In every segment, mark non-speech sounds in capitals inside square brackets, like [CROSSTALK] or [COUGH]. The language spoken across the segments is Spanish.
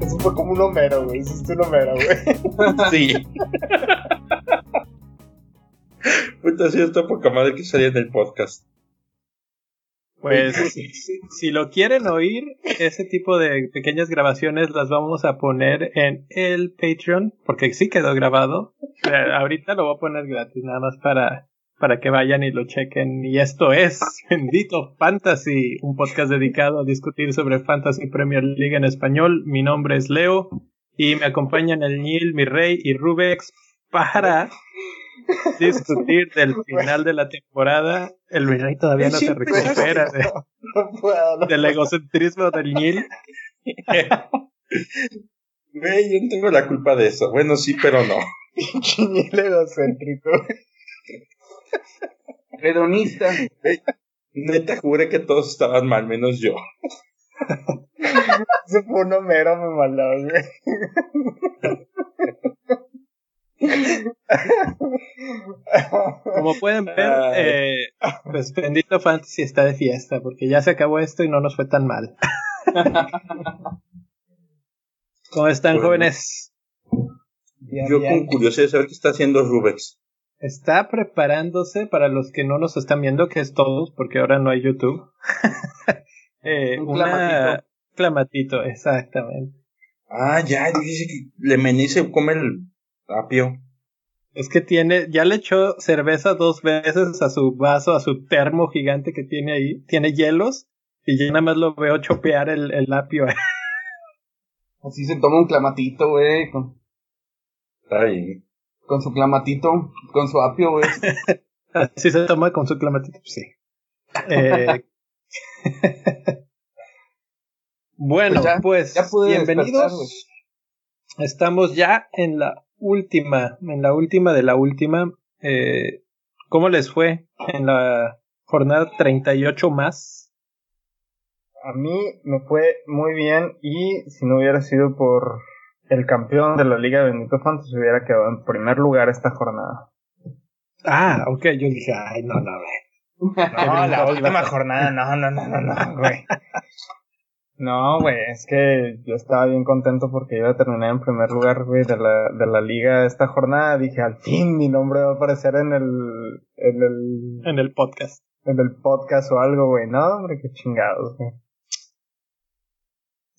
Eso fue como un Homero, güey. Hiciste un Homero, güey. [LAUGHS] Sí. Puta, sí, está poca madre que salía en el podcast. Pues si, si lo quieren oír, ese tipo de pequeñas grabaciones las vamos a poner en el Patreon, porque sí quedó grabado. Sea, ahorita lo voy a poner gratis, nada más para, para que vayan y lo chequen. Y esto es Bendito Fantasy, un podcast dedicado a discutir sobre Fantasy Premier League en español. Mi nombre es Leo y me acompañan el Nil, mi rey y Rubex para discutir del [LAUGHS] final de la temporada. El rey todavía no se recupera de- No puedo, no. del egocentrismo del Nil. [LAUGHS] Güey, yo no tengo la culpa de eso. Bueno, sí, pero no. [LAUGHS] Niel egocéntrico. Hedonista. Neta, juré que todos estaban mal, menos yo. Eso fue un Homero, me maló, güey. Como pueden ver, Ay. eh, pues Bendito Fantasy está de fiesta, porque ya se acabó esto y no nos fue tan mal. [LAUGHS] ¿Cómo están, Bueno. jóvenes? Yo con curiosidad de saber qué está haciendo Rubex. Está preparándose para los que no nos están viendo, que es todos, porque ahora no hay YouTube. [LAUGHS] Eh, Un clamatito. clamatito, exactamente. Ah, ya, dice que Lemení se come el apio. Es que tiene, ya le echó cerveza dos veces a su vaso, a su termo gigante que tiene ahí. Tiene hielos y ya nada más lo veo chopear el, el apio. [LAUGHS] Así se toma un clamatito, güey. Con, Ay, con su clamatito, con su apio, güey. [LAUGHS] Así se toma con su clamatito, sí. Eh, [LAUGHS] bueno, Pues ya- pues ya bienvenidos. güey. Estamos ya en la última, en la última de la última. Eh, ¿Cómo les fue en la jornada 38 más? A mí me fue muy bien y si no hubiera sido por el campeón de la Liga de Bendito Fantasy hubiera quedado en primer lugar esta jornada. Ah, ok, yo dije, ay, no, no, güey. [LAUGHS] No, la última jornada, no, no, no, no, no, güey. No, güey, es que yo estaba bien contento porque iba a terminar en primer lugar, güey, de la, de la liga esta jornada. Dije, al fin mi nombre va a aparecer en el, en el, en el podcast. en el podcast o algo, güey. No, hombre, qué chingados, güey.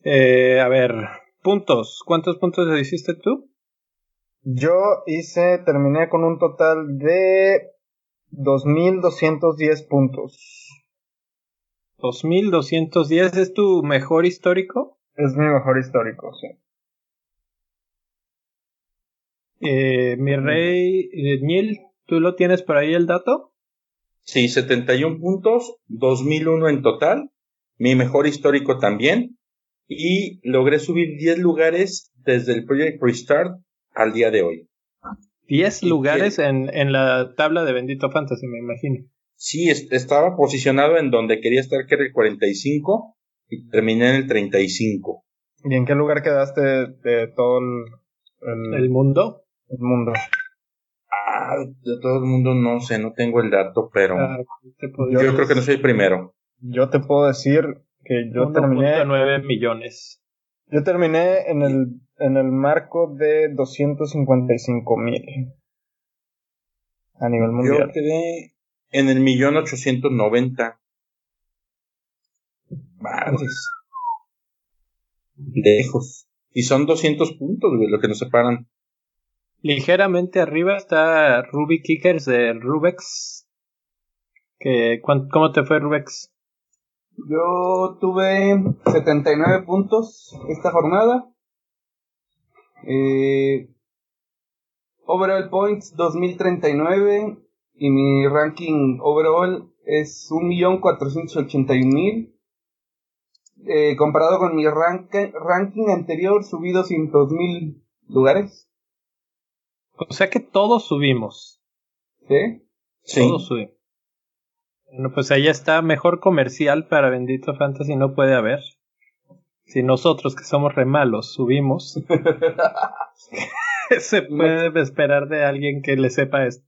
Eh, a ver, puntos. ¿Cuántos puntos le hiciste tú? Yo hice, terminé con un total de 2.210 puntos. 2210 es tu mejor histórico. Es mi mejor histórico, sí. Eh, mi rey, eh, Neil, ¿tú lo tienes por ahí el dato? Sí, 71 puntos, 2001 en total. Mi mejor histórico también. Y logré subir 10 lugares desde el Project Restart al día de hoy. 10 ¿Y lugares en, en la tabla de Bendito Fantasy, me imagino. Sí, es- estaba posicionado en donde quería estar, que era el 45, y terminé en el 35. ¿Y en qué lugar quedaste de todo el, el, El mundo. el mundo? Ah, de todo el mundo no sé, no tengo el dato, pero Ah, yo creo que no soy el primero. Yo te puedo decir que yo terminé, 1.9 millones. yo terminé en el, en el marco de 255 mil a nivel Yo mundial. quedé en el millón ochocientos noventa. Madres. Lejos. Y son 200 puntos, güey, lo que nos separan. Ligeramente arriba está Ruby Kickers de Rubex. Que, ¿cuán- ¿Cómo te fue Rubex? Yo tuve 79 puntos esta jornada. Eh, overall points 2039 y mi ranking overall es 1.481.000. Eh, comparado con mi rank- ranking anterior subí 200.000 lugares. O sea que todos subimos. ¿Sí? Sí. Todos subimos. Bueno, pues ahí está. Mejor comercial para Bendito Fantasy no puede haber. Si nosotros, que somos re malos, subimos. ¿Qué [LAUGHS] [LAUGHS] se puede esperar de alguien que le sepa esto?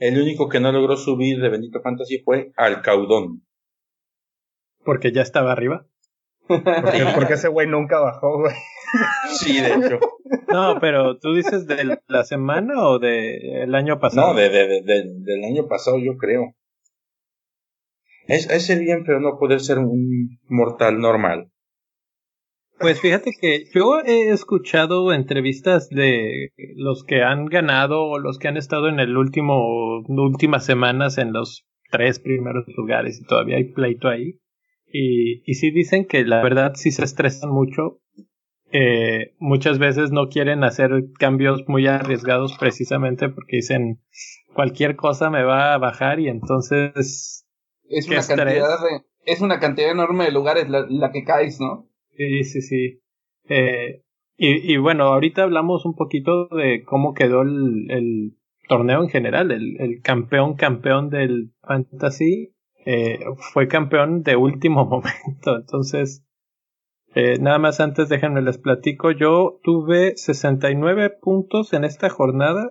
El único que no logró subir de Bendito Fantasy fue Alcaudón. Porque ya estaba arriba. Porque, porque ese güey nunca bajó, güey. Sí, de hecho. No, pero tú dices de la semana o del año pasado. No, de, de, de- de- del año pasado, yo creo. Es, es bien, pero no poder ser un mortal normal. Pues fíjate que yo he escuchado entrevistas de los que han ganado o los que han estado en el último últimas semanas en los tres primeros lugares y todavía hay pleito ahí. Y, y sí dicen que la verdad sí se estresan mucho. Eh, muchas veces no quieren hacer cambios muy arriesgados precisamente porque dicen cualquier cosa me va a bajar y entonces Es una cantidad de, es una cantidad enorme de lugares la, la que caes, ¿no? Sí, sí, sí. Eh, y, y bueno, ahorita hablamos un poquito de cómo quedó el, el torneo en general. El, el campeón, campeón del Fantasy eh, fue campeón de último [LAUGHS] momento. Entonces, eh, nada más antes déjenme les platico. Yo tuve 69 puntos en esta jornada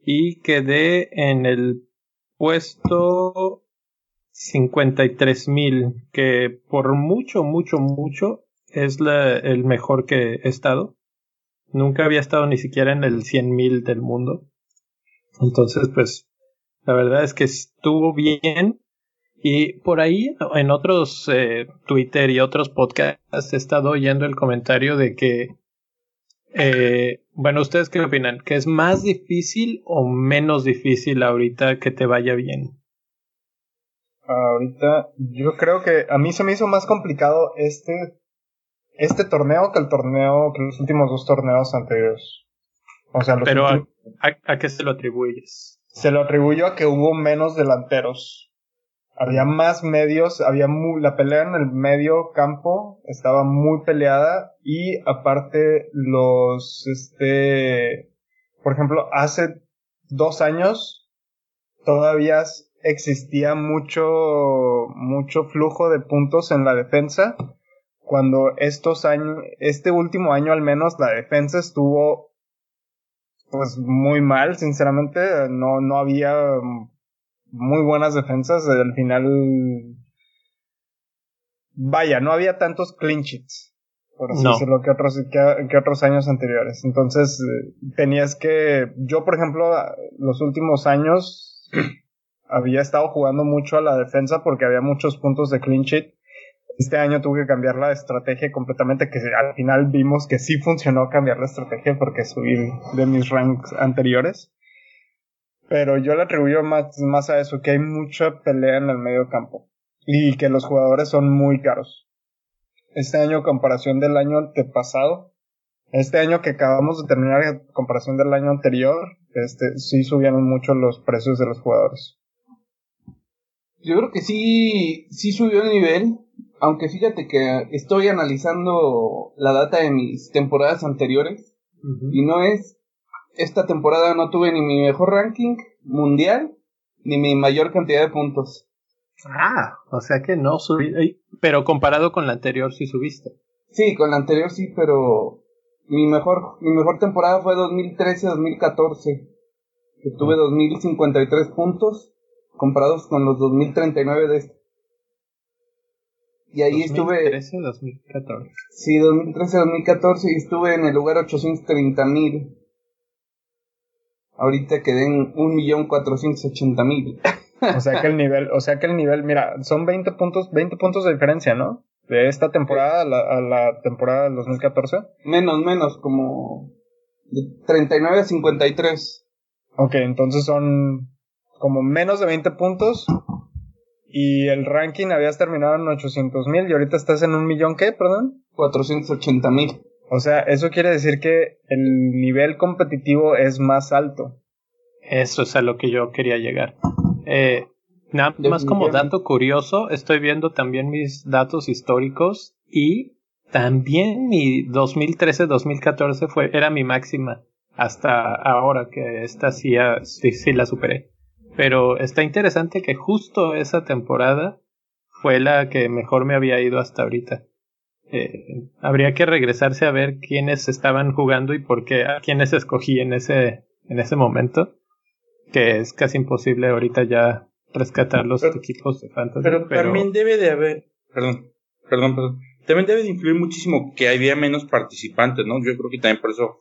y quedé en el puesto 53 mil, que por mucho, mucho, mucho es el mejor que he estado. Nunca había estado ni siquiera en el 100 mil del mundo. Entonces, pues, la verdad es que estuvo bien. Y por ahí, en otros eh, Twitter y otros podcasts, he estado oyendo el comentario de que, eh, bueno, ¿ustedes qué opinan? ¿Que es más difícil o menos difícil ahorita que te vaya bien? Ahorita, yo creo que a mí se me hizo más complicado este, este torneo que el torneo, que los últimos dos torneos anteriores. O sea, los Pero a, últimos- a- ¿a qué se lo atribuyes? se lo atribuyo a que hubo menos delanteros. Había más medios, había mu- la pelea en el medio campo estaba muy peleada y aparte los, este, por ejemplo, hace dos años todavía existía mucho, mucho flujo de puntos en la defensa. Cuando estos años, este último año al menos la defensa estuvo pues muy mal, sinceramente, no, no había mm, muy buenas defensas, al final vaya, no había tantos clean sheets, por así No. decirlo, que otros, que, que otros años anteriores. Entonces, eh, tenías que, yo por ejemplo, los últimos años [CLEARS THROAT] había estado jugando mucho a la defensa porque había muchos puntos de clean sheet. Este año tuve que cambiar la estrategia completamente, que al final vimos que sí funcionó cambiar la estrategia porque subí de mis ranks anteriores. Pero yo le atribuyo más, más a eso, que hay mucha pelea en el medio campo y que los jugadores son muy caros. Este año, comparación del año antepasado, este año que acabamos de terminar, en comparación del año anterior, este, sí subieron mucho los precios de los jugadores. Yo creo que sí, sí subió el nivel, aunque fíjate que estoy analizando la data de mis temporadas anteriores y no es, esta temporada no tuve ni mi mejor ranking mundial ni mi mayor cantidad de puntos. Ah, o sea que no subí. Pero comparado con la anterior, sí subiste. Sí, con la anterior sí, pero mi mejor, mi mejor temporada fue 2013-2014, que tuve 2053 puntos comparados con los 2039 de este. Y ahí estuve, 2013, 2014. sí, 2013-2014 y estuve en el lugar 830 mil. Ahorita quedé en 1.480.000. O sea que el nivel, o sea que el nivel, mira, son 20 puntos, 20 puntos de diferencia, ¿no? De esta temporada a la, a la temporada del 2014. menos, menos, como de 39 a 53. Ok, entonces son como menos de 20 puntos. Y el ranking habías terminado en 800 mil y ahorita estás en un millón, ¿qué? Perdón. 480 mil. O sea, eso quiere decir que el nivel competitivo es más alto. Eso es a lo que yo quería llegar. Eh, nada más como dato curioso, estoy viendo también mis datos históricos y también mi 2013-2014 fue era mi máxima hasta ahora que esta sí, sí la superé. Pero está interesante que justo esa temporada fue la que mejor me había ido hasta ahorita. eh, habría que regresarse a ver quiénes estaban jugando y por qué, a quiénes escogí en ese, en ese momento, que es casi imposible ahorita ya rescatar los equipos de fantasy. Pero, también debe de haber, perdón, perdón, perdón, también debe de influir muchísimo que había menos participantes, ¿no? Yo creo que también por eso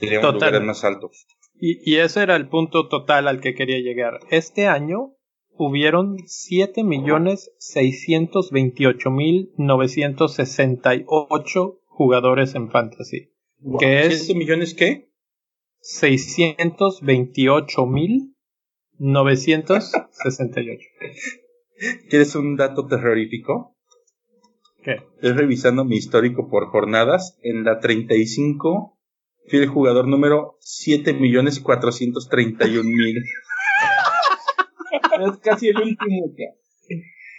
teníamos lugares más altos. Y, y ese era el punto total al que quería llegar. Este año hubieron 7.628.968 jugadores en Fantasy. ¿Qué es? ¿7 millones qué? 628.968. [LAUGHS] ¿Quieres un dato terrorífico? ¿Qué? Estoy revisando mi histórico por jornadas. En la 35 fui el jugador número 7.431.000 es casi el último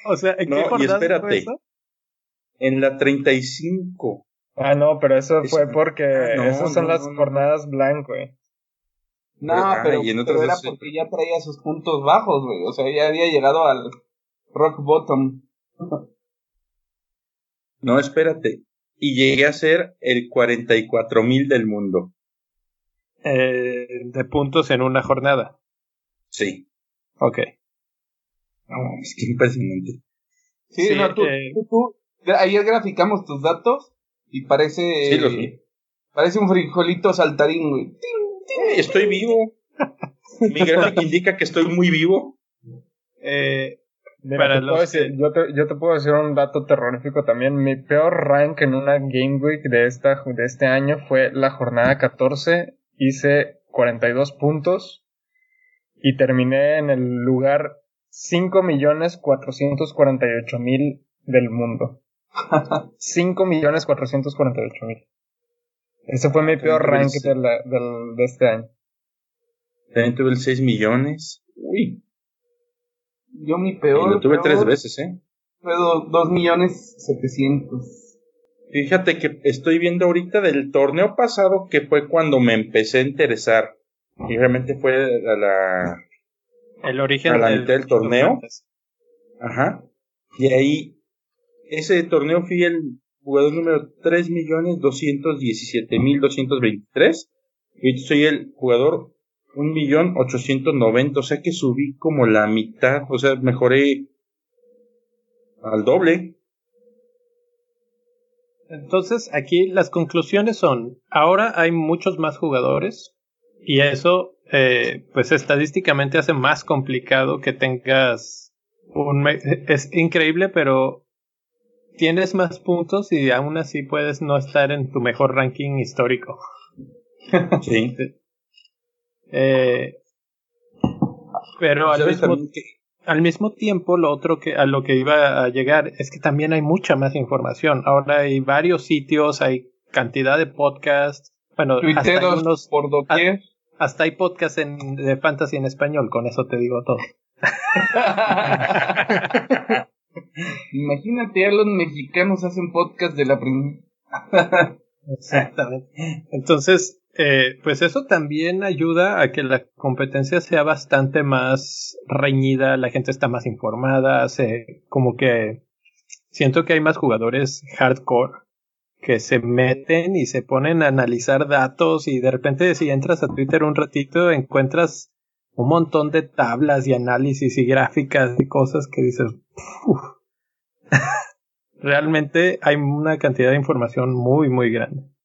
O sea, ¿en no, y espérate. En la 35. Ah, no, pero eso fue porque ah, esas son las jornadas blanco, güey. No, pero, era porque ya traía sus puntos bajos, güey. O sea, ya había llegado al rock bottom. no, espérate. Y llegué a ser el 44 mil del mundo. Eh, de puntos en una jornada. Sí. Ok. No, es que impresionante. Sí, no, tú, eh, tú, tú, ayer graficamos tus datos y parece. Sí, los vi. Parece un frijolito saltarín, güey. Estoy vivo. Mi gráfico indica que estoy muy vivo. Eh, para los yo, te, yo te puedo decir un dato terrorífico también. Mi peor rank en una Game Week de, esta, de este año fue la jornada 14. Hice 42 puntos y terminé en el lugar 5 millones 448 mil del mundo. [LAUGHS] 5 millones 448 mil. Ese fue mi peor rank de, de este año. También tuve el 6 millones. Uy. Yo mi peor. lo tuve tres veces, ¿eh? Fue 2 millones 700. Fíjate que estoy viendo ahorita del torneo pasado que fue cuando me empecé a interesar. Y realmente fue a la el origen a la mitad del torneo. Ajá. Y ahí, ese torneo fui el jugador número 3.217.223. Y soy el jugador 1.890.000. O sea que subí como la mitad. O sea, mejoré al doble. Entonces, aquí las conclusiones son, ahora hay muchos más jugadores y eso eh, pues estadísticamente hace más complicado que tengas un... Es increíble, pero tienes más puntos y aún así puedes no estar en tu mejor ranking histórico. Sí. [LAUGHS] eh, pero al mismo, al mismo tiempo, lo otro que a lo que iba a llegar es que también hay mucha más información. Ahora hay varios sitios, hay cantidad de podcasts. Bueno, hasta unos, por doquier. Hasta hay podcast en, de fantasy en español, con eso te digo todo. [LAUGHS] Imagínate, a los mexicanos hacen podcast de la primera. [LAUGHS] Exactamente. Entonces, eh, pues eso también ayuda a que la competencia sea bastante más reñida, la gente está más informada, se, como que siento que hay más jugadores hardcore que se meten y se ponen a analizar datos y de repente si entras a Twitter un ratito encuentras un montón de tablas y análisis y gráficas y cosas que dices, [LAUGHS] realmente hay una cantidad de información muy, muy grande.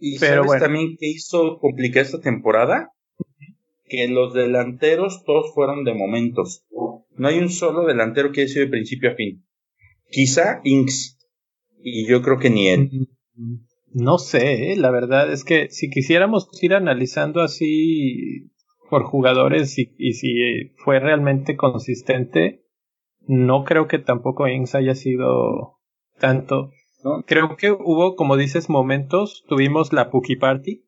Y Pero ¿sabes también que hizo complicar esta temporada? Que los delanteros todos fueron de momentos. No hay un solo delantero que haya sido de principio a fin. Quizá Inks. Y yo creo que ni él. No sé, ¿eh? la verdad es que si quisiéramos ir analizando así por jugadores y, y si fue realmente consistente, no creo que tampoco Inks haya sido tanto. Creo que hubo, como dices, momentos. Tuvimos la Puki Party.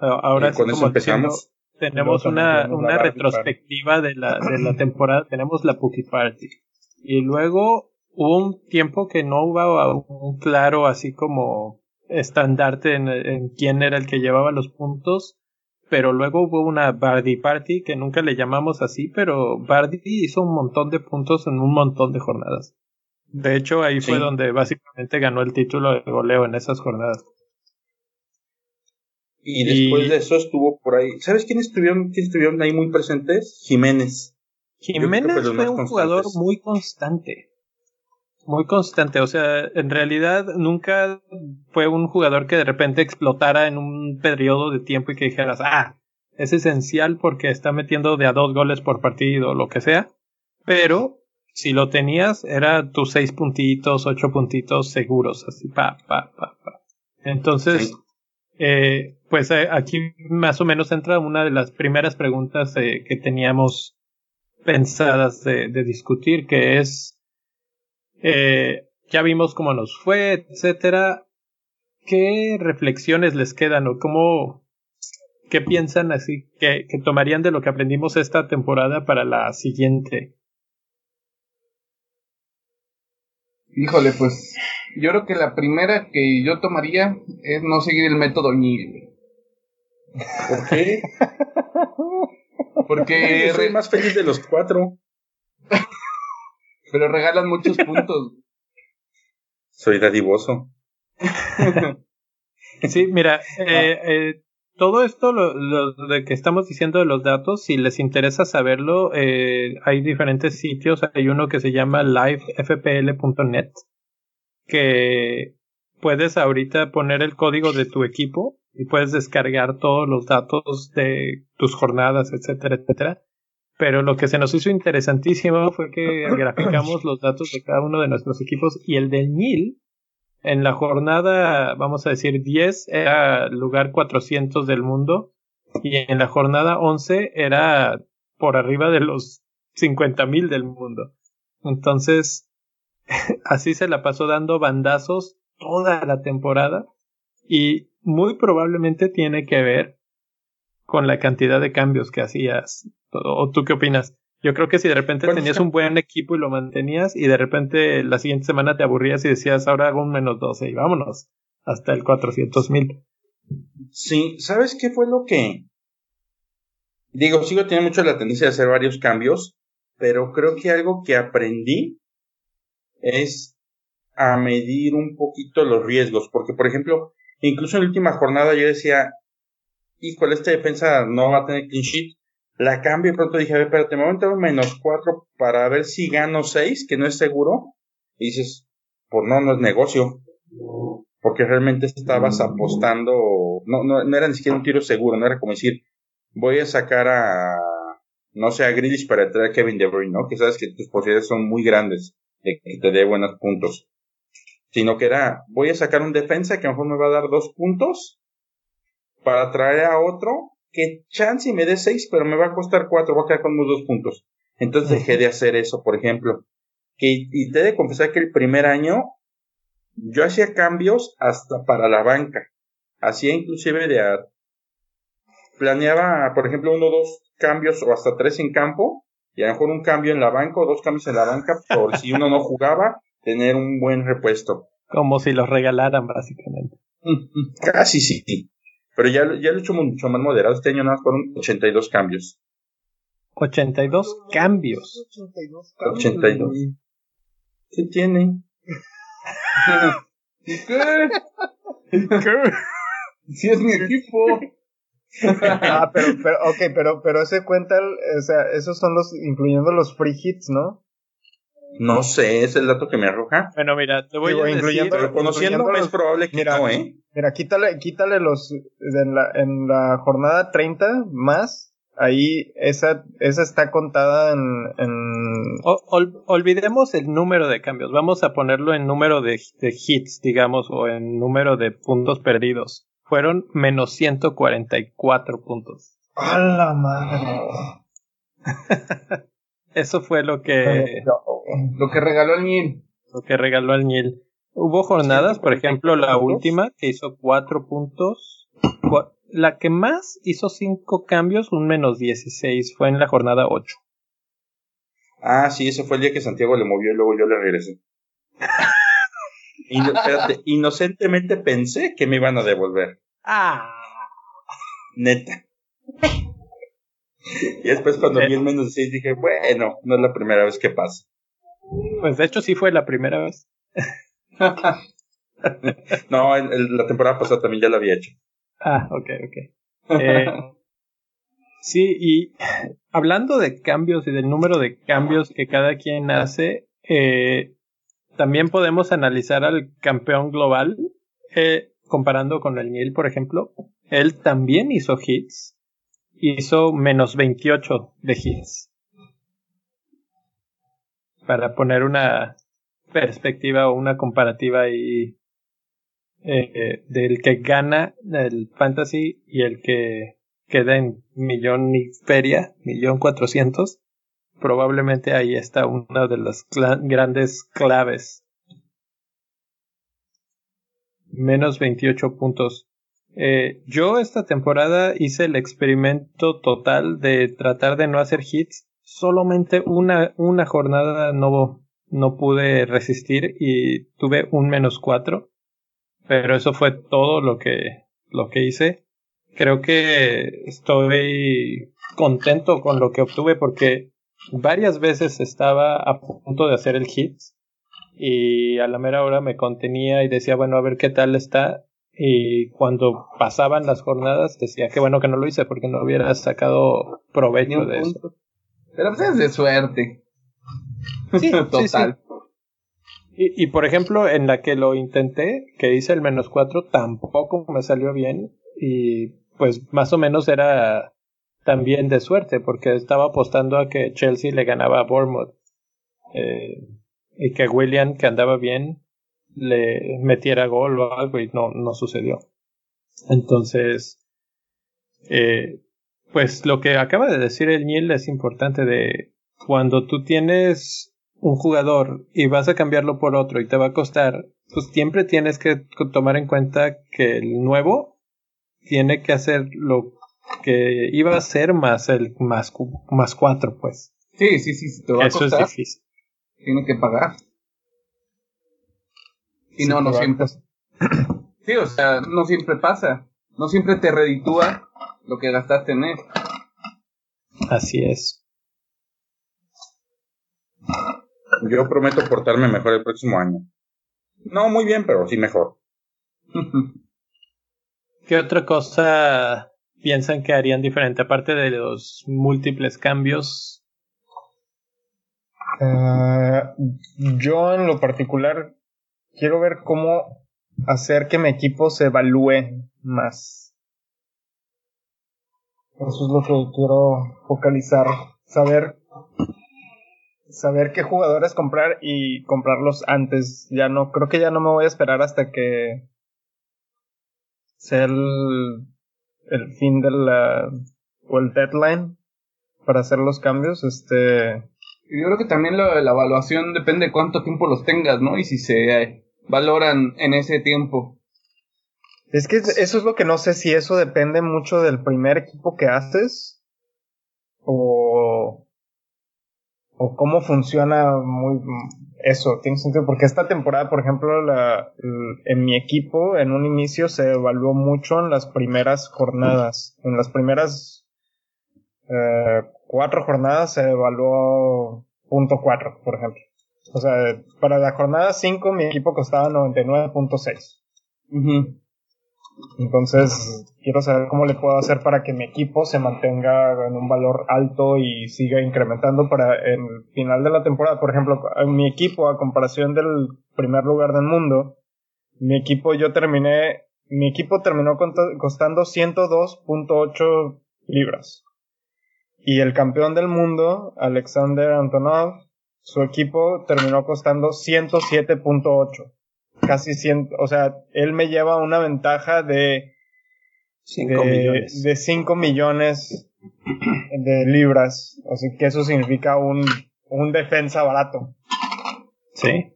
Ahora con eso empezamos. tenemos una, una retrospectiva de la, de la temporada. Tenemos la Puki Party. Y luego hubo un tiempo que no hubo un claro así como estandarte en, quién era el que llevaba los puntos, pero luego hubo una Bardi Party que nunca le llamamos así, pero Bardi hizo un montón de puntos en un montón de jornadas. De hecho, ahí fue donde básicamente ganó el título de goleo en esas jornadas. Y después de eso estuvo por ahí. ¿Sabes quiénes estuvieron, quiénes estuvieron ahí muy presentes? Jiménez. Jiménez fue un jugador muy constante. Muy constante. O sea, en realidad nunca fue un jugador que de repente explotara en un periodo de tiempo y que dijeras, ah, es esencial porque está metiendo de a dos goles por partido o lo que sea. Pero si lo tenías, era tus seis puntitos, ocho puntitos seguros, así, pa, pa, pa, pa. Entonces, eh, pues eh, aquí más o menos entra una de las primeras preguntas eh, que teníamos pensadas de, discutir, que es, ya vimos cómo nos fue, etcétera. ¿Qué reflexiones les quedan o cómo, qué piensan así que, que tomarían de lo que aprendimos esta temporada para la siguiente? Híjole, pues yo creo que la primera que yo tomaría es no seguir el método Ñil. ¿Por qué? Porque soy más feliz de los cuatro. Pero regalan muchos puntos. Soy dadivoso. sí, mira, eh, eh, todo esto lo, de que estamos diciendo de los datos, si les interesa saberlo, eh, hay diferentes sitios. Hay uno que se llama livefpl.net, que puedes ahorita poner el código de tu equipo y puedes descargar todos los datos de tus jornadas, etcétera, etcétera. Pero lo que se nos hizo interesantísimo fue que [COUGHS] graficamos los datos de cada uno de nuestros equipos y el del NIL en la jornada, vamos a decir, 10 era lugar 400 del mundo y en la jornada 11 era por arriba de los 50.000 del mundo. Entonces, [LAUGHS] así se la pasó dando bandazos toda la temporada y muy probablemente tiene que ver con la cantidad de cambios que hacías. ¿O tú qué opinas? Yo creo que si de repente tenías un buen equipo y lo mantenías y de repente la siguiente semana te aburrías y decías, ahora hago un menos 12 y vámonos hasta el 400 mil. Sí, ¿sabes qué fue lo que... Digo, sigo teniendo mucho la tendencia de hacer varios cambios, pero creo que algo que aprendí es a medir un poquito los riesgos, porque por ejemplo, incluso en la última jornada yo decía, híjole, esta defensa no va a tener clean sheet, la cambio y pronto dije, a ver, espérate, me voy a meter un menos 4 para ver si gano 6, que no es seguro. Y dices, pues no, no es negocio. Porque realmente estabas apostando, no, no, no era ni siquiera un tiro seguro, no era como decir, voy a sacar a, no sé, a Grealish para traer a Kevin De Bruyne, ¿no? Que sabes que tus posibilidades son muy grandes de que te dé buenos puntos. Sino que era, voy a sacar un defensa que a lo mejor me va a dar dos puntos para traer a otro que chance me dé 6, pero me va a costar 4, voy a quedar con unos dos puntos. Entonces dejé de hacer eso, por ejemplo. Que, y te he de confesar que el primer año yo hacía cambios hasta para la banca. Hacía inclusive de... A, planeaba, por ejemplo, uno o dos cambios o hasta tres en campo. Y a lo mejor un cambio en la banca o dos cambios en la banca por si uno no jugaba, tener un buen repuesto. Como si los regalaran, básicamente. [LAUGHS] Casi sí. Pero ya, ya lo he hecho mucho más moderado. Este año nada más fueron 82 cambios. 82 cambios. 82 cambios. 82. ¿Qué tiene? ¿Qué? ¿Qué? Si es mi equipo. ah, pero, pero, ok, pero, pero se cuenta, o sea, esos son los, incluyendo los free hits, ¿no? No sé, es el dato que me arroja. Bueno, mira, te voy a decir... Pero conociéndome es probable que mira, no, ¿eh? Mira, quítale, quítale los... En la, en la jornada 30 más, ahí esa, esa está contada en... en... olvidemos el número de cambios, vamos a ponerlo en número de, de hits, digamos, o en número de puntos perdidos. Fueron menos 144 puntos. ¡A la madre! [LAUGHS] Eso fue lo que... Lo que regaló el Nil. Lo que regaló el Nil. Hubo jornadas, por ejemplo, la última que hizo cuatro puntos. La que más hizo cinco cambios, un menos 16, fue en la jornada 8. Ah, sí, ese fue el día que Santiago le movió y luego yo le regresé. inocentemente pensé que me iban a devolver. Ah. Neta. Y después cuando vi el menos 16 dije, bueno, no es la primera vez que pasa. Pues de hecho sí fue la primera vez. [LAUGHS] no, la temporada pasada también ya la había hecho. Ah, ok, ok. Eh, [LAUGHS] sí, y hablando de cambios y del número de cambios que cada quien hace, eh, también podemos analizar al campeón global, eh, comparando con el Niel, por ejemplo. Él también hizo hits, hizo menos 28 de hits. Para poner una perspectiva o una comparativa ahí eh, del que gana el fantasy y el que queda en millón y feria, millón cuatrocientos, probablemente ahí está una de las grandes claves. Menos 28 puntos. Eh, yo esta temporada hice el experimento total de tratar de no hacer hits. Solamente una, una jornada no, no pude resistir y tuve un menos 4. Pero eso fue todo lo que, lo que hice. Creo que estoy contento con lo que obtuve porque varias veces estaba a punto de hacer el hit y a la mera hora me contenía y decía, bueno, a ver qué tal está. Y cuando pasaban las jornadas decía, qué bueno que no lo hice porque no hubiera sacado provecho de eso. Pero pues es de suerte. [LAUGHS] Sí, Total. Y, y, por ejemplo, en la que lo intenté, que hice el menos cuatro, tampoco me salió bien. Y pues más o menos era también de suerte, porque estaba apostando a que Chelsea le ganaba a Bournemouth. Eh, y que William, que andaba bien, le metiera gol o algo y no, no sucedió. Entonces, eh, pues lo que acaba de decir el Niel es importante de cuando tú tienes un jugador y vas a cambiarlo por otro y te va a costar, pues siempre tienes que tomar en cuenta que el nuevo tiene que hacer lo que iba a ser más el más, más cuatro, pues. Sí, sí, sí, te va Eso a costar, es difícil. Tiene que pagar. Y no, no siempre. [CLEARS THROAT] Sí, o sea, no siempre pasa. No siempre te reditúa lo que gastaste en él. Así es. Yo prometo portarme mejor el próximo año. No muy bien, pero sí mejor. [LAUGHS] ¿Qué otra cosa piensan que harían diferente aparte de los múltiples cambios? Eh, yo en lo particular quiero ver cómo hacer que mi equipo se evalúe más. Eso es lo que quiero focalizar. Saber saber qué jugadores comprar y comprarlos antes. Ya no, creo que ya no me voy a esperar hasta que sea el, el fin de la, o el deadline para hacer los cambios. Este. Yo creo que también la, evaluación depende de cuánto tiempo los tengas, ¿no? Y si se valoran en ese tiempo. Es que eso es lo que no sé si eso depende mucho del primer equipo que haces o o cómo funciona muy eso, tiene sentido, porque esta temporada, por ejemplo, la, en mi equipo, en un inicio se evaluó mucho en las primeras jornadas, en las primeras eh, cuatro jornadas se evaluó punto cuatro, por ejemplo. O sea, para la jornada 5 mi equipo costaba 99.6. Uh entonces, quiero saber cómo le puedo hacer para que mi equipo se mantenga en un valor alto y siga incrementando para el final de la temporada. Por ejemplo, mi equipo, a comparación del primer lugar del mundo, mi equipo yo terminé, mi equipo terminó costando 102.8 libras. Y el campeón del mundo, Alexander Antonov, su equipo terminó costando 107.8 casi 100, o sea, él me lleva una ventaja de 5 millones. De 5 millones de libras. O sea, que eso significa un, un defensa barato. Sí.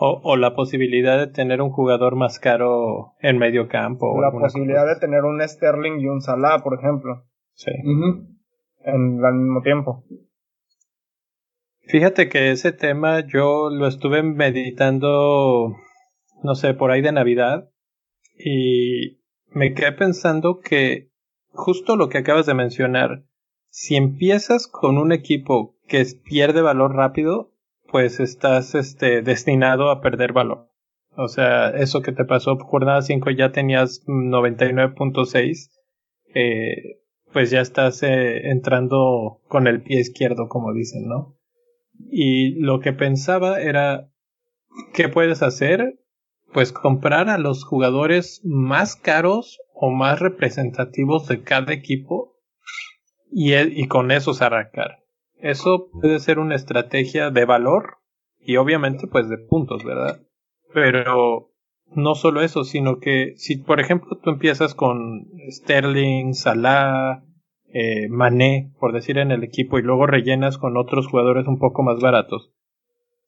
O, o, la posibilidad de tener un jugador más caro en medio campo. La posibilidad de tener un Sterling y un Salah, por ejemplo. Sí. En al mismo tiempo. Fíjate que ese tema yo lo estuve meditando, no sé, por ahí de Navidad y me quedé pensando que justo lo que acabas de mencionar, si empiezas con un equipo que pierde valor rápido, pues estás este, destinado a perder valor. O sea, eso que te pasó jornada 5 ya tenías 99.6, eh, pues ya estás eh, entrando con el pie izquierdo, como dicen, ¿no? Y lo que pensaba era, ¿qué puedes hacer? Pues comprar a los jugadores más caros o más representativos de cada equipo y, y con esos arrancar. Eso puede ser una estrategia de valor y obviamente pues de puntos, ¿verdad? Pero no solo eso, sino que si por ejemplo tú empiezas con Sterling, Salah, eh, Mané, por decir en el equipo, y luego rellenas con otros jugadores un poco más baratos,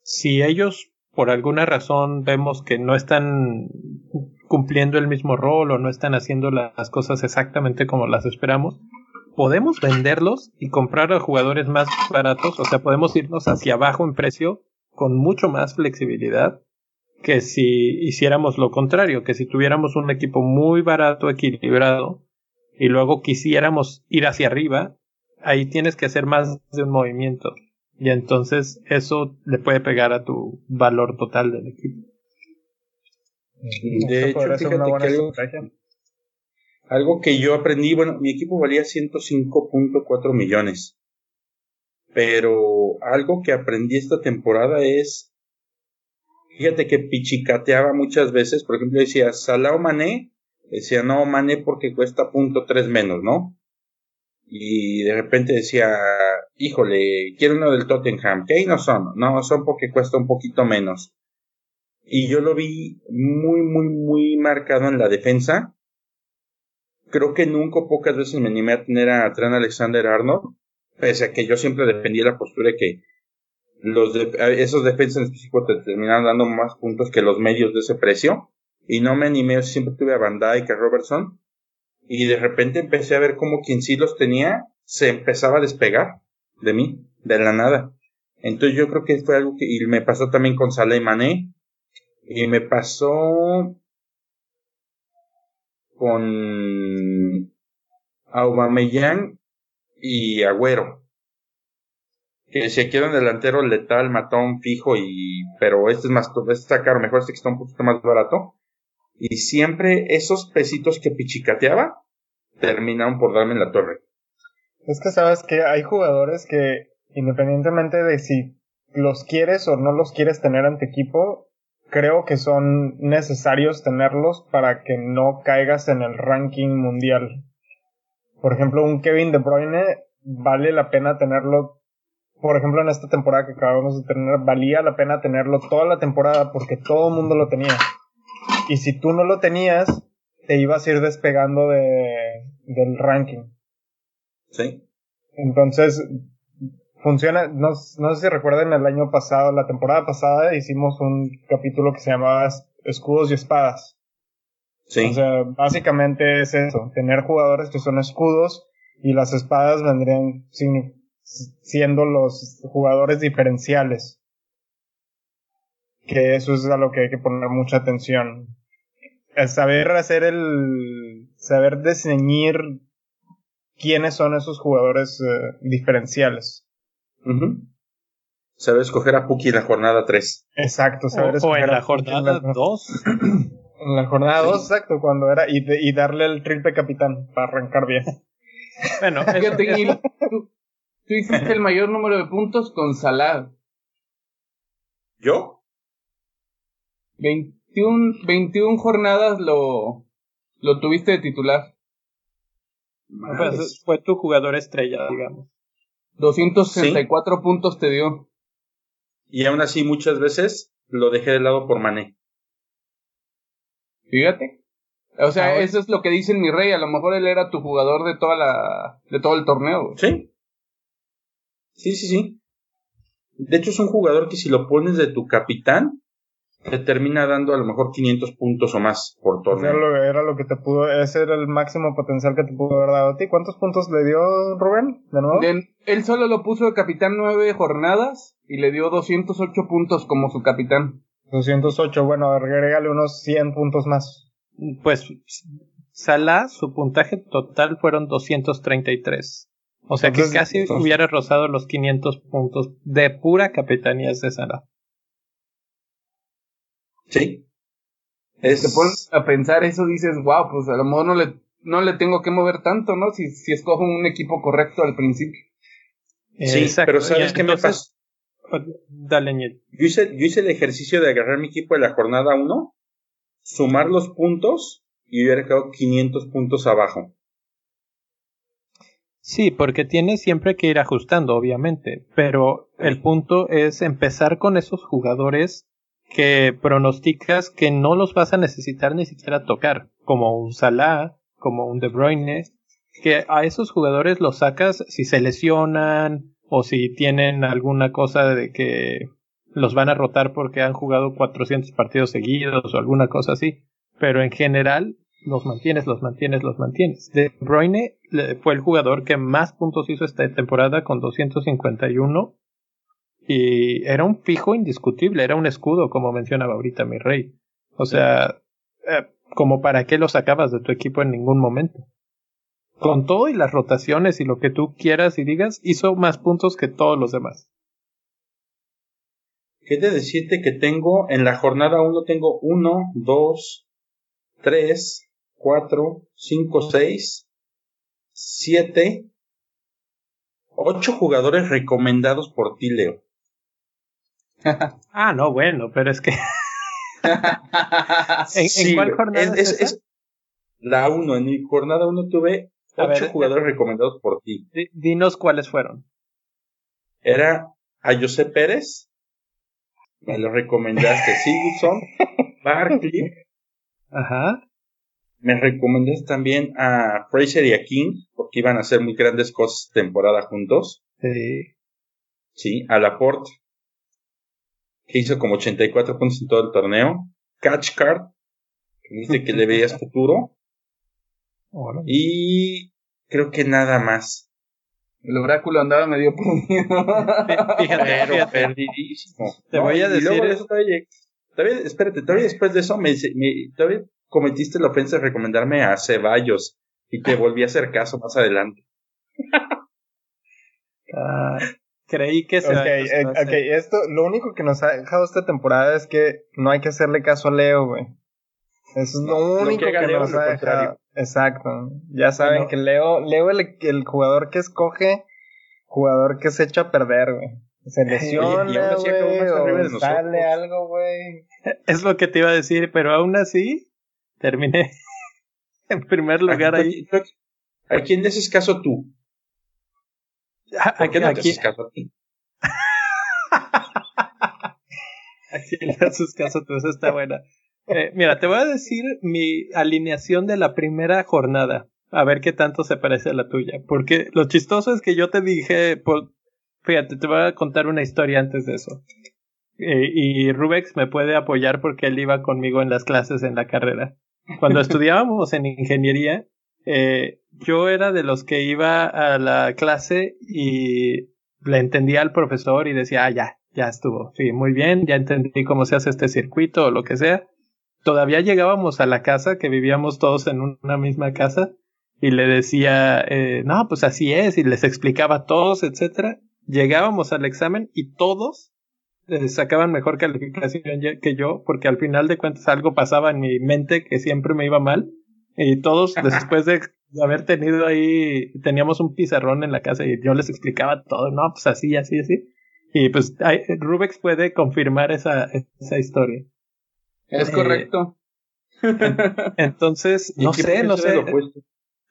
si ellos por alguna razón vemos que no están cumpliendo el mismo rol o no están haciendo las cosas exactamente como las esperamos, podemos venderlos y comprar a jugadores más baratos, o sea, podemos irnos hacia abajo en precio con mucho más flexibilidad que si hiciéramos lo contrario, que si tuviéramos un equipo muy barato, equilibrado, y luego quisiéramos ir hacia arriba, ahí tienes que hacer más de un movimiento. Y entonces eso le puede pegar a tu valor total del equipo. De hecho, fíjate algo que yo aprendí, bueno, mi equipo valía 105.4 millones. Pero algo que aprendí esta temporada es, fíjate que pichicateaba muchas veces, por ejemplo, decía Salah o Mané, decía no Mané porque cuesta punto tres menos, ¿no? Y de repente decía, híjole, quiero uno del Tottenham, que ahí no son, no, son porque cuesta un poquito menos. Y yo lo vi muy, muy, muy marcado en la defensa creo que nunca pocas veces me animé a tener a Tran Alexander Arnold, pese a que yo siempre defendí la postura de que los esos defensas en específico te terminaron dando más puntos que los medios de ese precio. Y no me animé, siempre tuve a Van Dyke, a Robertson. Y de repente empecé a ver como quien sí los tenía se empezaba a despegar de mí, de la nada. Entonces yo creo que fue algo que, y me pasó también con Salah y Mané. Y me pasó con Aubameyang y Agüero. Que se queda un delantero letal, matón, fijo y, pero este es más, este está caro, mejor este que está un poquito más barato. Y siempre esos pesitos que pichicateaba terminaron por darme en la torre. Es que sabes que hay jugadores que, independientemente de si los quieres o no los quieres tener ante equipo, creo que son necesarios tenerlos para que no caigas en el ranking mundial. Por ejemplo, un Kevin De Bruyne vale la pena tenerlo. Por ejemplo, en esta temporada que acabamos de tener, valía la pena tenerlo toda la temporada porque todo el mundo lo tenía. Y si tú no lo tenías, te ibas a ir despegando de, del ranking. Sí. Entonces, funciona, no, no sé si recuerden el año pasado, la temporada pasada hicimos un capítulo que se llamaba Escudos y Espadas. Sí. O sea, básicamente es eso, tener jugadores que son escudos y las espadas vendrían siendo los jugadores diferenciales. Que eso es a lo que hay que poner mucha atención. El saber hacer el, saber diseñar quiénes son esos jugadores eh, diferenciales. Saber escoger a Puki en la jornada 3. Exacto, saber o, [CLEARS THROAT] en la jornada 2. en la jornada 2, exacto, cuando era. Y, y, darle el triple capitán para arrancar bien. Bueno, [LAUGHS] tú hiciste el mayor número de puntos con Salah. ¿Yo? 21, 21 jornadas lo, lo tuviste de titular. Pues, fue tu jugador estrella, digamos. 264 puntos te dio. Y aún así muchas veces lo dejé de lado por Mané. Fíjate. O sea, eso es lo que dice mi rey. A lo mejor él era tu jugador de toda la, de todo el torneo. Sí. Sí, sí, sí. De hecho es un jugador que si lo pones de tu capitán, te termina dando a lo mejor 500 puntos o más por torneo. Era lo, era lo que te pudo, ese era el máximo potencial que te pudo haber dado a ti. ¿Cuántos puntos le dio Rubén de nuevo? él solo lo puso de capitán nueve jornadas y le dio 208 puntos como su capitán. 208, bueno, agrégale unos 100 puntos más. Pues Salah, su puntaje total fueron 233. O sea que casi hubiera rozado los 500 puntos de pura capitanía de Sara. Sí. Es... Te pones a pensar eso, dices, wow, pues a lo mejor no le, no le tengo que mover tanto, ¿no? Si, si escojo un equipo correcto al principio. Sí, pero ¿sabes qué me pasa? Dale, Yo hice, yo hice el ejercicio de agarrar mi equipo de la jornada 1, sumar los puntos y hubiera quedado 500 puntos abajo. Sí, porque tienes siempre que ir ajustando, obviamente, pero el punto es empezar con esos jugadores que pronosticas que no los vas a necesitar ni siquiera tocar, como un Salah, como un De Bruyne, que a esos jugadores los sacas si se lesionan o si tienen alguna cosa de que los van a rotar porque han jugado 400 partidos seguidos o alguna cosa así. Pero en general los mantienes, los mantienes, los mantienes. De Bruyne fue el jugador que más puntos hizo esta temporada con 251 y era un fijo indiscutible, era un escudo como mencionaba ahorita mi rey. O sea, eh, como para qué lo sacabas de tu equipo en ningún momento con todo y las rotaciones y lo que tú quieras y digas, hizo más puntos que todos los demás. ¿Qué de decirte que tengo en la jornada 1 tengo 1, 2, 3, 4, 5, 6, 7, 8 jugadores recomendados por ti, Leo. ah, no, bueno, pero es que. [LAUGHS] ¿En, cuál jornada? Es, la 1. En mi jornada 1 tuve Ocho jugadores recomendados por ti. Dinos cuáles fueron. Era a José Pérez. Me lo recomendaste. Sigurdsson. [LAUGHS] Barkley. Ajá. Me recomendaste también a Fraser y a King, porque iban a hacer muy grandes cosas temporada juntos. Sí. Sí, a Laporte, que hizo como 84 puntos en todo el torneo. Catch Card, que dice que le veías [LAUGHS] futuro. Y creo que nada más. El oráculo andaba medio prendido. [LAUGHS] Fíjate, pero perdidísimo. Te voy a decir. Eso, todavía, espérate, todavía después de eso me, me, todavía cometiste la ofensa de recomendarme a Ceballos y te [LAUGHS] volví a hacer caso más adelante. Ah, creí que se okay, eh, ok, esto, lo único que nos ha dejado esta temporada es que no hay que hacerle caso a Leo, güey. Eso es lo único que, nos ha dejado. Exacto. Ya saben que Leo, Leo el, el jugador que escoge, jugador que se echa a perder, güey. Se lesiona, güey, o sale algo, güey. Es lo que te iba a decir, pero aún así terminé [LAUGHS] en primer lugar ahí. ¿A quién le haces caso tú? ¿A, quién le haces caso a ti? [LAUGHS] ¿A quién le haces caso tú? Esa está buena. Eh, mira, te voy a decir mi alineación de la primera jornada. A ver qué tanto se parece a la tuya. Porque lo chistoso es que yo te dije, pues, fíjate, te voy a contar una historia antes de eso. Eh, y Rubex me puede apoyar porque él iba conmigo en las clases en la carrera. Cuando estudiábamos en ingeniería, eh, yo era de los que iba a la clase y le entendía al profesor y decía, ah, ya, ya estuvo. Sí, muy bien, ya entendí cómo se hace este circuito o lo que sea todavía llegábamos a la casa, que vivíamos todos en una misma casa, y le decía, eh, no, pues así es, y les explicaba a todos, etcétera. Llegábamos al examen y todos eh, sacaban mejor calificación que yo, porque al final de cuentas algo pasaba en mi mente que siempre me iba mal, y todos después de haber tenido ahí, teníamos un pizarrón en la casa y yo les explicaba todo, no, pues así, así, así. Y pues Rubex puede confirmar esa, esa historia. Es eh, correcto. Entonces, [LAUGHS] no sé, no sé.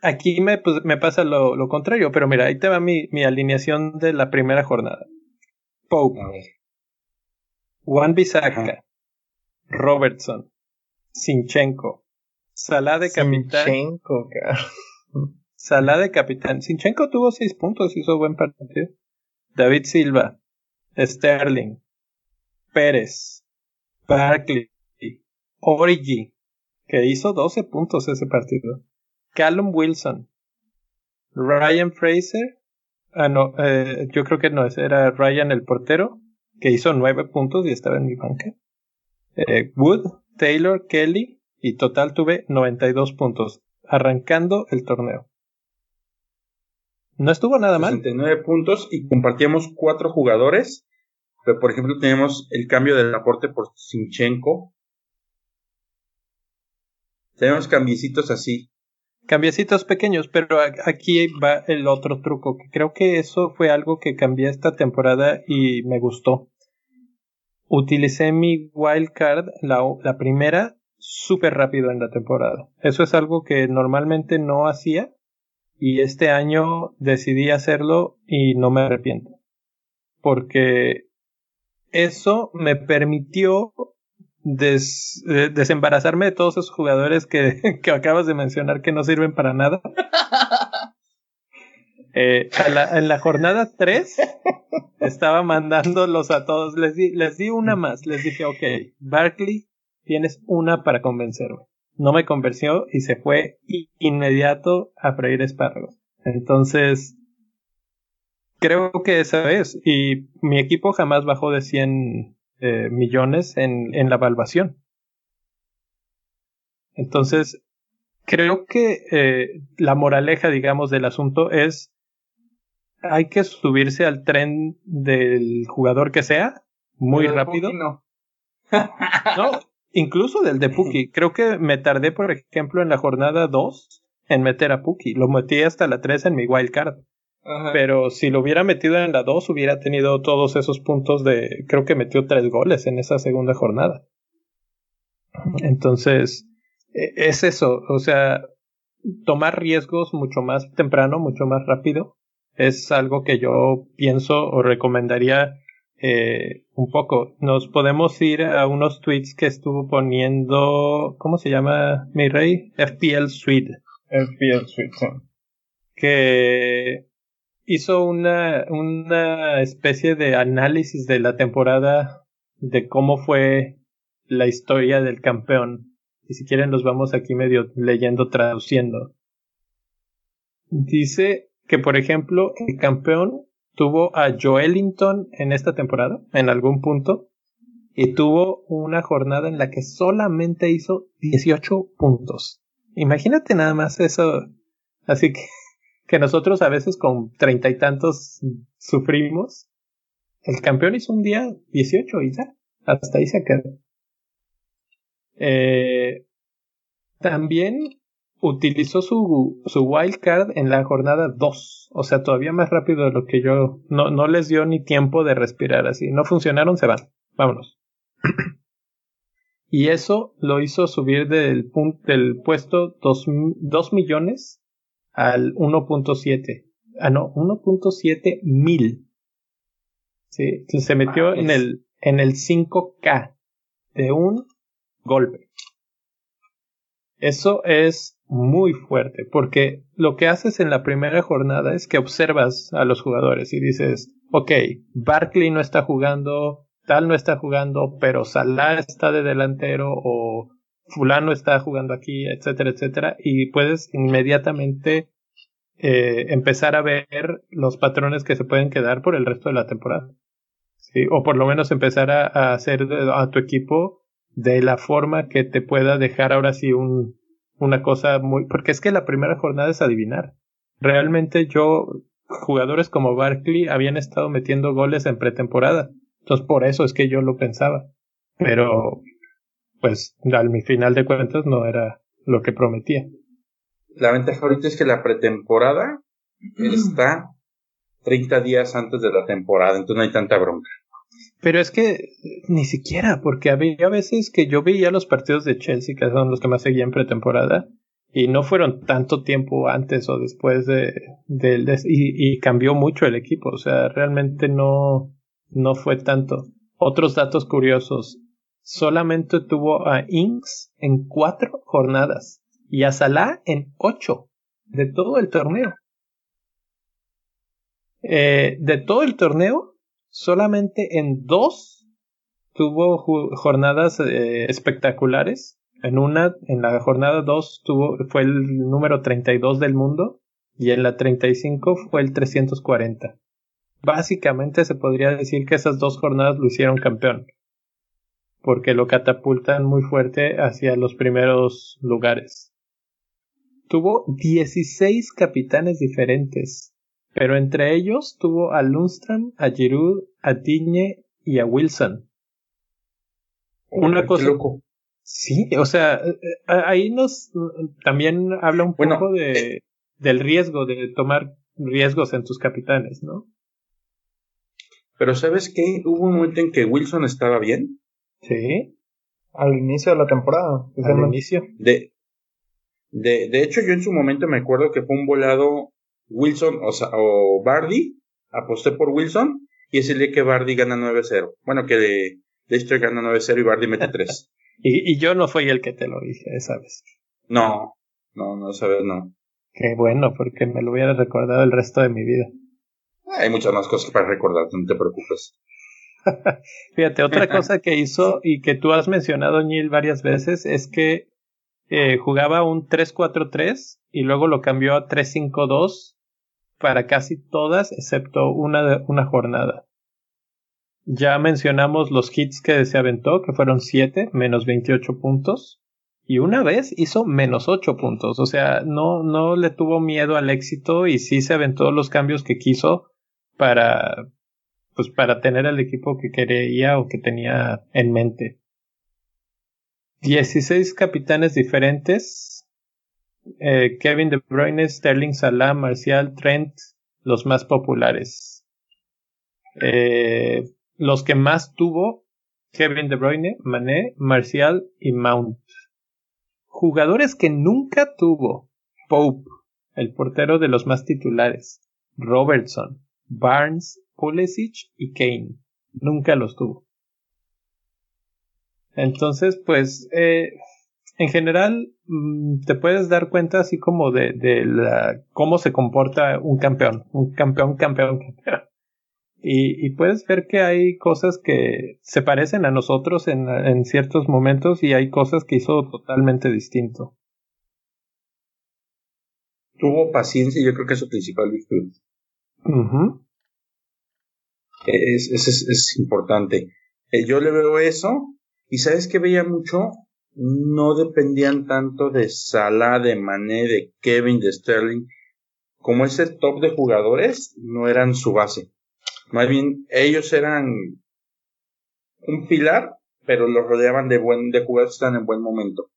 Aquí me, pues, me pasa lo, lo, contrario, pero mira, ahí te va mi, mi alineación de la primera jornada. Pope, Juan Bisaca, Robertson, Sinchenko, Salah de capitán. Sinchenko, Salah de capitán. Sinchenko tuvo seis puntos, hizo buen partido. David Silva, Sterling, Pérez, Barkley, Origi, que hizo 12 puntos ese partido. Callum Wilson. Ryan Fraser. Ah, no, eh, yo creo que no, ese era Ryan el portero, que hizo 9 puntos y estaba en mi banca. Eh, Wood, Taylor, Kelly, y total tuve 92 puntos, arrancando el torneo. No estuvo nada mal. 69 puntos y compartíamos cuatro jugadores. Pero, por ejemplo, tenemos el cambio del aporte por Sinchenko. Tenemos cambiecitos así. Cambiecitos pequeños, pero aquí va el otro truco. Que creo que eso fue algo que cambié esta temporada y me gustó. Utilicé mi wildcard, la, la primera, súper rápido en la temporada. Eso es algo que normalmente no hacía y este año decidí hacerlo y no me arrepiento. Porque eso me permitió eh, desembarazarme de todos esos jugadores que, [LAUGHS] que, acabas de mencionar que no sirven para nada. [LAUGHS] Eh, en la jornada 3 estaba mandándolos a todos. Les di, les di una más. Les dije, ok, Barkley, tienes una para convencerme. No me convenció y se fue inmediato a freír espárragos. Entonces, creo que esa es. Y mi equipo jamás bajó de 100 eh, millones en, en la evaluación. Entonces, creo que eh, la moraleja, digamos, del asunto es hay que subirse al tren del jugador que sea muy rápido. no. [LAUGHS] no, incluso del de Puki. [LAUGHS] Creo que me tardé, por ejemplo, en la jornada 2 en meter a Puki. Lo metí hasta la 3 en mi wild card. Pero si lo hubiera metido en la 2, hubiera tenido todos esos puntos de. Creo que metió tres goles en esa segunda jornada. Entonces, e, es eso. O sea, tomar riesgos mucho más temprano, mucho más rápido. Es algo que yo pienso o recomendaría eh, un poco. Nos podemos ir a unos tweets que estuvo poniendo. ¿Cómo se llama mi rey? FPL Suite. FPL Suite, Que hizo una, una especie de análisis de la temporada de cómo fue la historia del campeón. Y si quieren los vamos aquí medio leyendo, traduciendo. Dice que, por ejemplo, el campeón tuvo a Joelinton en esta temporada, en algún punto, y tuvo una jornada en la que solamente hizo 18 puntos. Imagínate nada más eso. Así que [LAUGHS] que nosotros a veces con treinta y tantos sufrimos. El campeón hizo un día 18 y ya, hasta ahí se quedó. Eh, también utilizó su, su wild card en la jornada 2, o sea, todavía más rápido de lo que yo, no, no les dio ni tiempo de respirar así, no funcionaron, se van, vámonos. y eso lo hizo subir del, del puesto 2 millones al 1.7. Ah, no, 1.7 mil. Sí, se metió en el, en el 5K de un golpe. Eso es muy fuerte, porque lo que haces en la primera jornada es que observas a los jugadores y dices, ok, Barkley no está jugando, tal no está jugando, pero Salah está de delantero o fulano está jugando aquí, etcétera, etcétera, y puedes inmediatamente eh, empezar a ver los patrones que se pueden quedar por el resto de la temporada. ¿sí? O por lo menos empezar a, hacer a tu equipo de la forma que te pueda dejar ahora sí un, una cosa muy... Porque es que la primera jornada es adivinar. Realmente yo, jugadores como Barkley habían estado metiendo goles en pretemporada. Entonces por eso es que yo lo pensaba. Pero pues al mi final de cuentas no era lo que prometía. La ventaja ahorita es que la pretemporada está 30 días antes de la temporada, entonces no hay tanta bronca. Pero es que ni siquiera, porque había veces que yo veía los partidos de Chelsea, que son los que más seguía en pretemporada, y no fueron tanto tiempo antes o después de, y, cambió mucho el equipo, o sea, realmente no, no fue tanto. Otros datos curiosos, solamente tuvo a Inks en cuatro jornadas y a Salah en ocho de todo el torneo. Eh, de todo el torneo, solamente en dos tuvo jornadas eh, espectaculares. En una, en la jornada 2 tuvo, fue el número 32 del mundo y en la 35 fue el 340. Básicamente se podría decir que esas dos jornadas lo hicieron campeón, porque lo catapultan muy fuerte hacia los primeros lugares. Tuvo 16 capitanes diferentes, pero entre ellos tuvo a Lundstrom, a Giroud, a Digne y a Wilson. Una cosa. Loco. Sí, o sea, eh, eh, ahí nos también habla un poco de, eh, del riesgo, de tomar riesgos en tus capitanes, ¿no? Pero ¿sabes qué? Hubo un momento en que Wilson estaba bien. Sí. Al inicio de la temporada. Al inicio. De, de, de hecho, yo en su momento me acuerdo que fue un volado Wilson o, o Bardi. Aposté por Wilson y es el día que Bardi gana 9-0. Bueno, que de, de gana 9-0 y Bardi mete [LAUGHS] 3. y, y yo no fui el que te lo dije esa vez. No, no, no, esa vez no. Qué bueno, porque me lo hubiera recordado el resto de mi vida. Hay muchas más cosas para recordar, no te preocupes. [LAUGHS] Fíjate, otra [LAUGHS] cosa que hizo y que tú has mencionado, Neil, varias veces es que eh, jugaba un 3-4-3 y luego lo cambió a 3-5-2 para casi todas, excepto una, una jornada. Ya mencionamos los hits que se aventó, que fueron 7, menos 28 puntos. Y una vez hizo menos 8 puntos. O sea, no, no le tuvo miedo al éxito y sí se aventó los cambios que quiso para, pues para tener el equipo que quería o que tenía en mente. 16 capitanes diferentes. Eh, Kevin De Bruyne, Sterling Salah, Marcial, Trent, los más populares. Eh, los que más tuvo, Kevin De Bruyne, Mané, Marcial y Mount. Jugadores que nunca tuvo, Pope, el portero de los más titulares, Robertson, Barnes, Pulisic y Kane. Nunca los tuvo. Entonces, pues, eh, en general, mm, te puedes dar cuenta así como de, de la, cómo se comporta un campeón, un campeón, campeón, campeón. Y, y, puedes ver que hay cosas que se parecen a nosotros en, en, ciertos momentos y hay cosas que hizo totalmente distinto. Tuvo paciencia y yo creo que es su principal virtud. es, es, es, importante. Eh, yo le veo eso y sabes que veía mucho, no dependían tanto de Salah, de Mané, de Kevin, de Sterling. Como ese top de jugadores, no eran su base. Más bien, ellos eran un pilar, pero los rodeaban de buen, de jugadores que están en buen momento.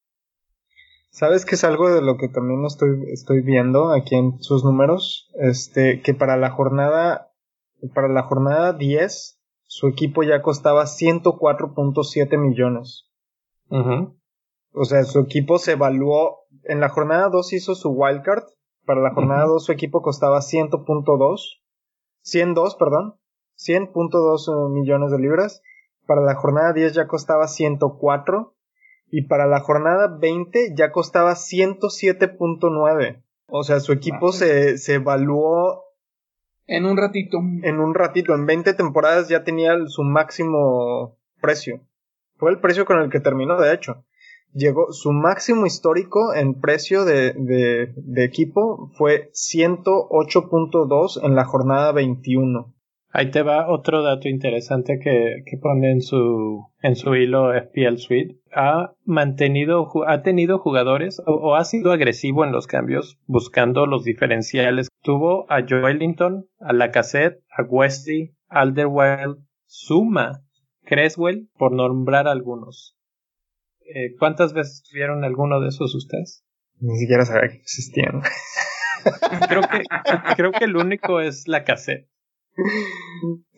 ¿Sabes que es algo de lo que también estoy, estoy viendo aquí en sus números? Este, que para la jornada, para la jornada 10, su equipo ya costaba 104.7 millones. O sea, su equipo se evaluó, en la jornada 2 hizo su wildcard, para la jornada 2 su equipo costaba 100.2, 102, perdón, 100.2 eh, millones de libras, para la jornada 10 ya costaba 104, y para la jornada 20 ya costaba 107.9. O sea, su equipo se, se evaluó en un ratito. En un ratito, en 20 temporadas ya tenía su máximo precio. Fue el precio con el que terminó, de hecho. Llegó, su máximo histórico en precio de, equipo fue 108.2 en la jornada 21. Ahí te va otro dato interesante que, que pone en su, en su hilo FPL Suite. Ha mantenido, ha tenido jugadores o, ha sido agresivo en los cambios buscando los diferenciales. Tuvo a Joelinton, a Lacazette, a Wesley, Alderweireld, Suma, Creswell, por nombrar algunos. Eh, ¿Cuántas veces tuvieron alguno de esos ustedes? Ni siquiera sabía que existían. creo que, creo que el único es Lacazette.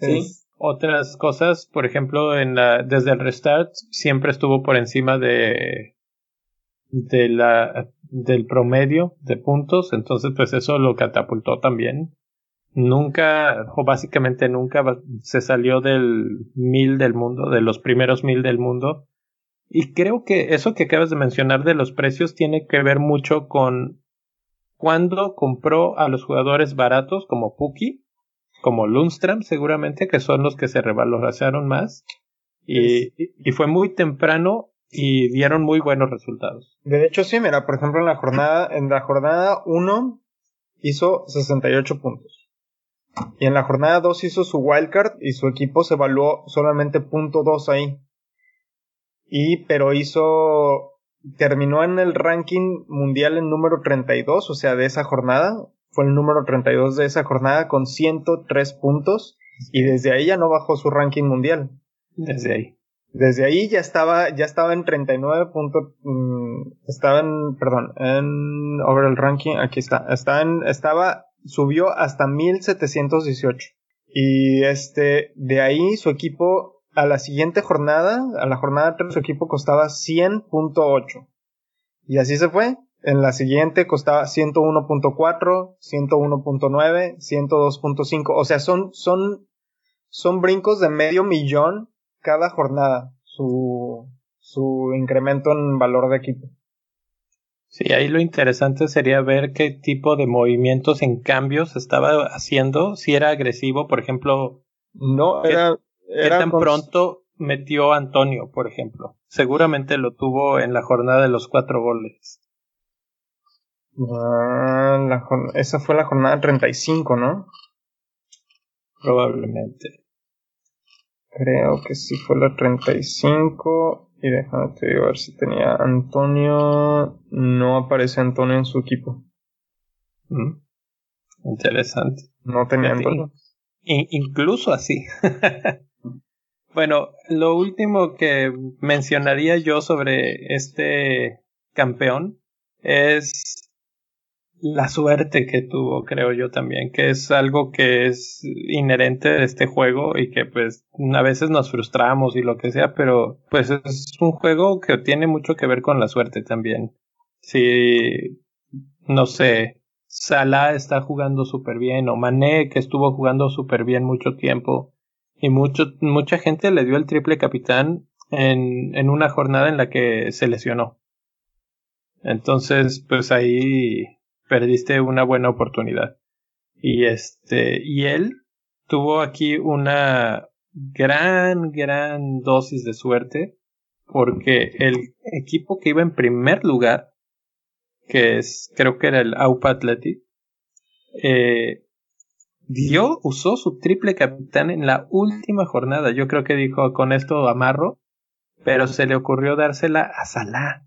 Sí. Otras cosas, por ejemplo, en la, desde el restart siempre estuvo por encima de, de la, del promedio de puntos, entonces pues eso lo catapultó también. Nunca, o básicamente nunca se salió del mil del mundo, de los primeros mil del mundo. Y creo que eso que acabas de mencionar de los precios tiene que ver mucho con cuando compró a los jugadores baratos como Puki como Lundstrom seguramente, que son los que se revalorizaron más. Y, y, fue muy temprano y dieron muy buenos resultados. De hecho, sí, mira, por ejemplo, en la jornada, en la jornada 1 hizo 68 puntos. Y en la jornada 2 hizo su wildcard y su equipo se evaluó solamente punto 2 ahí. Y, pero hizo, terminó en el ranking mundial en número 32, o sea, de esa jornada, fue el número 32 de esa jornada con 103 puntos y desde ahí ya no bajó su ranking mundial. Desde ahí. Desde ahí ya estaba, ya estaba en 39 puntos, mm, estaba en, perdón, en over el ranking, aquí está, está en, estaba, subió hasta 1718. Y este, de ahí su equipo, a la siguiente jornada, a la jornada 3, su equipo costaba 100.8. Y así se fue. En la siguiente costaba 101.4, 101.9, 102.5. O sea, son, son, son brincos de medio millón cada jornada su, su incremento en valor de equipo. Sí, ahí lo interesante sería ver qué tipo de movimientos en cambios estaba haciendo, si era agresivo, por ejemplo. No, era. Era tan pronto metió Antonio, por ejemplo? Seguramente lo tuvo en la jornada de los cuatro goles. Ah, esa fue la jornada 35, ¿no? Probablemente. Creo que sí fue la 35. Y déjame te digo a ver si tenía Antonio. No aparece Antonio en su equipo. Mm. Interesante. No tenía Antonio. incluso así. [LAUGHS] bueno, lo último que mencionaría yo sobre este campeón es la suerte que tuvo, creo yo también, que es algo que es inherente de este juego y que pues a veces nos frustramos y lo que sea, pero pues es un juego que tiene mucho que ver con la suerte también. Si, no sé, Salah está jugando súper bien o Mané que estuvo jugando súper bien mucho tiempo y mucho, mucha gente le dio el triple capitán en, en una jornada en la que se lesionó. Entonces, pues ahí perdiste una buena oportunidad. Y este, y él tuvo aquí una gran, gran dosis de suerte porque el equipo que iba en primer lugar, que es, creo que era el AUPA eh, dio, usó su triple capitán en la última jornada. Yo creo que dijo, con esto amarro, pero se le ocurrió dársela a Salah.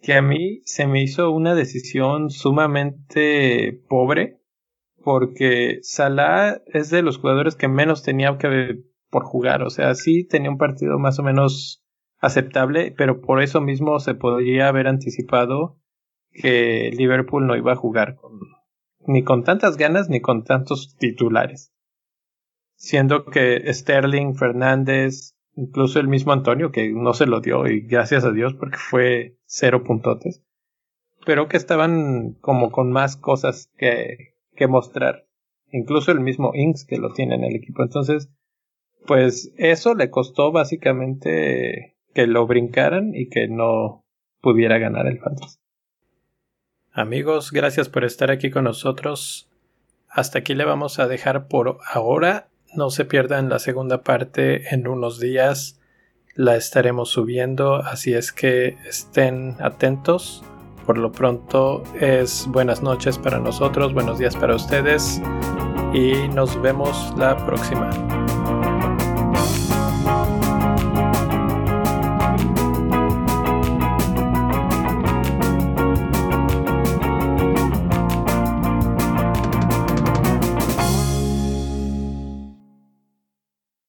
Que a mí se me hizo una decisión sumamente pobre porque Salah es de los jugadores que menos tenía que por jugar, o sea, sí tenía un partido más o menos aceptable, pero por eso mismo se podría haber anticipado que Liverpool no iba a jugar ni con tantas ganas ni con tantos titulares. Siendo que Sterling, Fernández, incluso el mismo Antonio, que no se lo dio y gracias a Dios porque fue cero puntotes, pero que estaban como con más cosas que, que mostrar. Incluso el mismo Inks que lo tiene en el equipo. Entonces, pues eso le costó básicamente que lo brincaran y que no pudiera ganar el fantasy. Amigos, gracias por estar aquí con nosotros. Hasta aquí le vamos a dejar por ahora no se pierdan la segunda parte en unos días. La estaremos subiendo, así es que estén atentos. Por lo pronto es buenas noches para nosotros, buenos días para ustedes y nos vemos la próxima.